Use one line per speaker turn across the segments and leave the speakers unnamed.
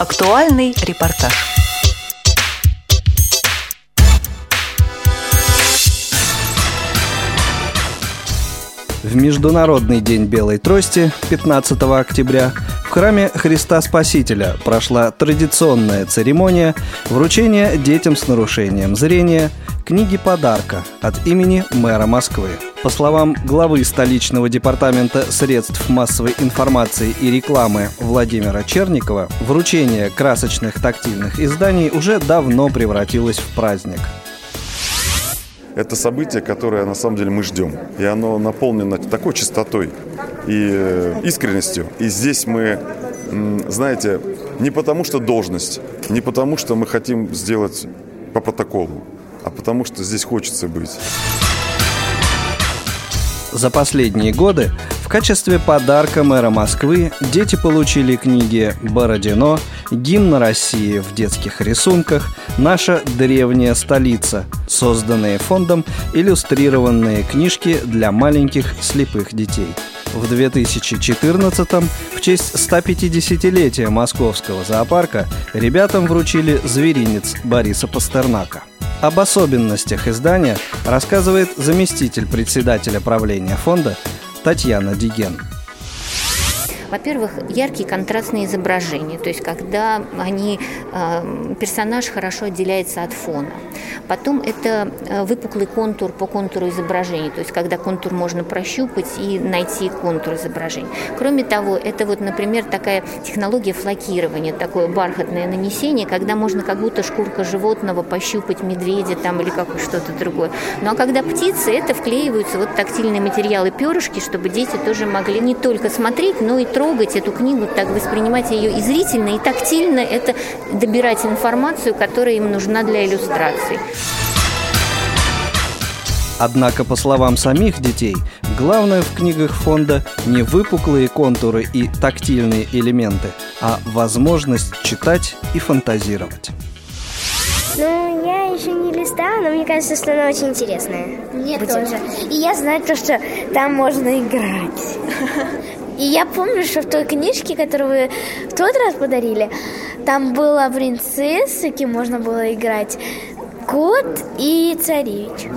Актуальный репортаж.
В Международный день белой трости 15 октября в храме Христа Спасителя прошла традиционная церемония вручения детям с нарушением зрения книги подарка от имени мэра Москвы. По словам главы столичного департамента средств массовой информации и рекламы Владимира Черникова, вручение красочных тактильных изданий уже давно превратилось в праздник.
Это событие, которое на самом деле мы ждем. И оно наполнено такой чистотой и э, искренностью. И здесь мы, знаете, не потому что должность, не потому что мы хотим сделать по протоколу, а потому что здесь хочется быть.
За последние годы в качестве подарка мэра Москвы дети получили книги «Бородино», «Гимн России в детских рисунках», «Наша древняя столица», созданные фондом иллюстрированные книжки для маленьких слепых детей. В 2014-м в честь 150-летия московского зоопарка ребятам вручили зверинец Бориса Пастернака. Об особенностях издания рассказывает заместитель председателя правления фонда Татьяна Диген.
Во-первых, яркие контрастные изображения, то есть когда они, э, персонаж хорошо отделяется от фона. Потом это э, выпуклый контур по контуру изображения, то есть когда контур можно прощупать и найти контур изображения. Кроме того, это вот, например, такая технология флакирования, такое бархатное нанесение, когда можно как будто шкурка животного пощупать медведя там или как что-то другое. Ну а когда птицы, это вклеиваются вот тактильные материалы перышки, чтобы дети тоже могли не только смотреть, но и трогать эту книгу, так воспринимать ее и зрительно, и тактильно, это добирать информацию, которая им нужна для иллюстрации.
Однако, по словам самих детей, главное в книгах фонда не выпуклые контуры и тактильные элементы, а возможность читать и фантазировать.
Ну, я еще не листала, но мне кажется, что она очень интересная.
Мне
будет.
тоже.
И я знаю то, что там можно играть. И я помню, что в той книжке, которую вы в тот раз подарили, там была принцесса, кем можно было играть, кот и царевич.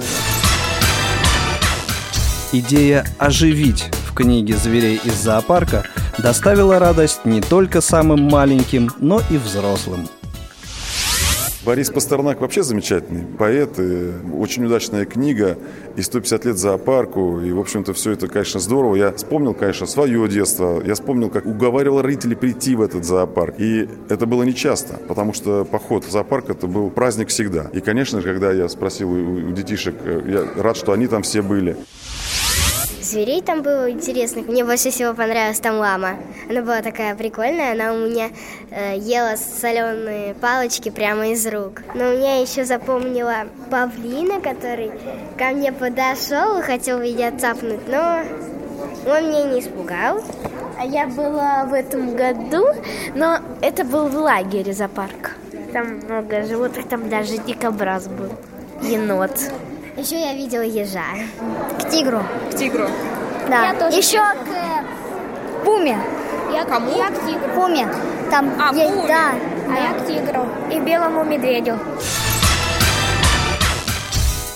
Идея оживить в книге зверей из зоопарка доставила радость не только самым маленьким, но и взрослым.
Борис Пастернак вообще замечательный поэт, и очень удачная книга, и 150 лет зоопарку, и, в общем-то, все это, конечно, здорово. Я вспомнил, конечно, свое детство, я вспомнил, как уговаривал родителей прийти в этот зоопарк, и это было нечасто, потому что поход в зоопарк это был праздник всегда. И, конечно же, когда я спросил у детишек, я рад, что они там все были
зверей там было интересных. Мне больше всего понравилась там лама. Она была такая прикольная, она у меня э, ела соленые палочки прямо из рук. Но у меня еще запомнила павлина, который ко мне подошел и хотел меня цапнуть, но он меня не испугал. А я была в этом году, но это был в лагере зоопарк. Там много животных, там даже дикобраз был, енот. Еще я видела ежа. К тигру.
К тигру.
Да.
Я тоже.
Еще к э, пуме.
Я Кому?
Я к тигру. Пуме. Там
а,
есть,
пуме.
да.
А да. я к тигру.
И белому медведю.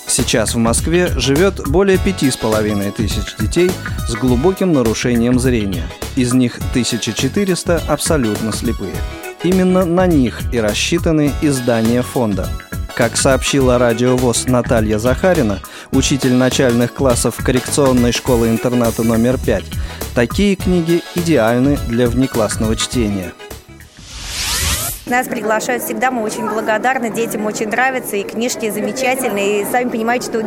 Сейчас в Москве живет более пяти с половиной тысяч детей с глубоким нарушением зрения. Из них 1400 абсолютно слепые. Именно на них и рассчитаны издания фонда – как сообщила радиовоз Наталья Захарина, учитель начальных классов коррекционной школы-интерната номер 5, такие книги идеальны для внеклассного чтения.
Нас приглашают всегда, мы очень благодарны, детям очень нравятся, и книжки замечательные, и сами понимаете, что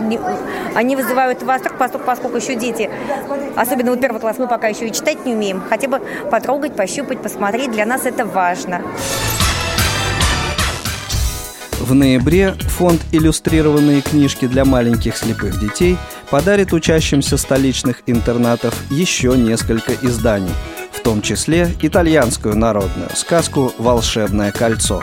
они вызывают восторг, поскольку, поскольку еще дети, особенно вот первый класс, мы пока еще и читать не умеем, хотя бы потрогать, пощупать, посмотреть, для нас это важно.
В ноябре фонд «Иллюстрированные книжки для маленьких слепых детей» подарит учащимся столичных интернатов еще несколько изданий, в том числе итальянскую народную сказку «Волшебное кольцо».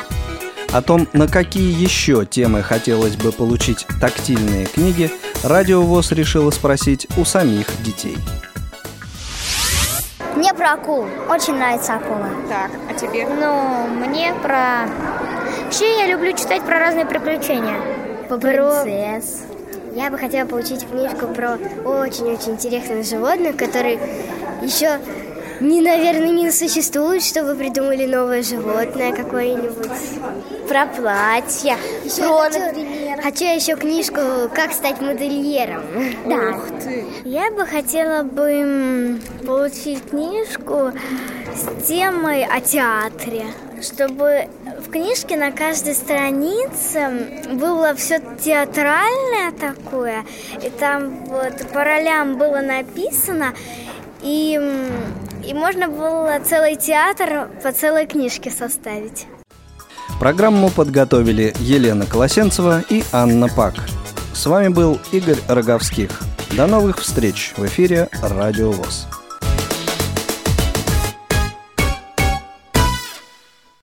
О том, на какие еще темы хотелось бы получить тактильные книги, Радио ВОЗ решила спросить у самих детей.
Мне про акул. Очень нравится акула.
Так, а тебе?
Ну, мне про... Вообще я люблю читать про разные приключения. Про принцесс. Я бы хотела получить книжку про очень-очень интересных животных, которые еще не, наверное, не существуют, чтобы придумали новое животное какое-нибудь. Про платья. Еще про, хочу. Хочу еще книжку «Как стать модельером».
Да. Ух ты.
Я бы хотела бы получить книжку с темой о театре чтобы в книжке на каждой странице было все театральное такое, и там вот по ролям было написано, и, и можно было целый театр по целой книжке составить.
Программу подготовили Елена Колосенцева и Анна Пак. С вами был Игорь Роговских. До новых встреч в эфире «Радио ВОЗ».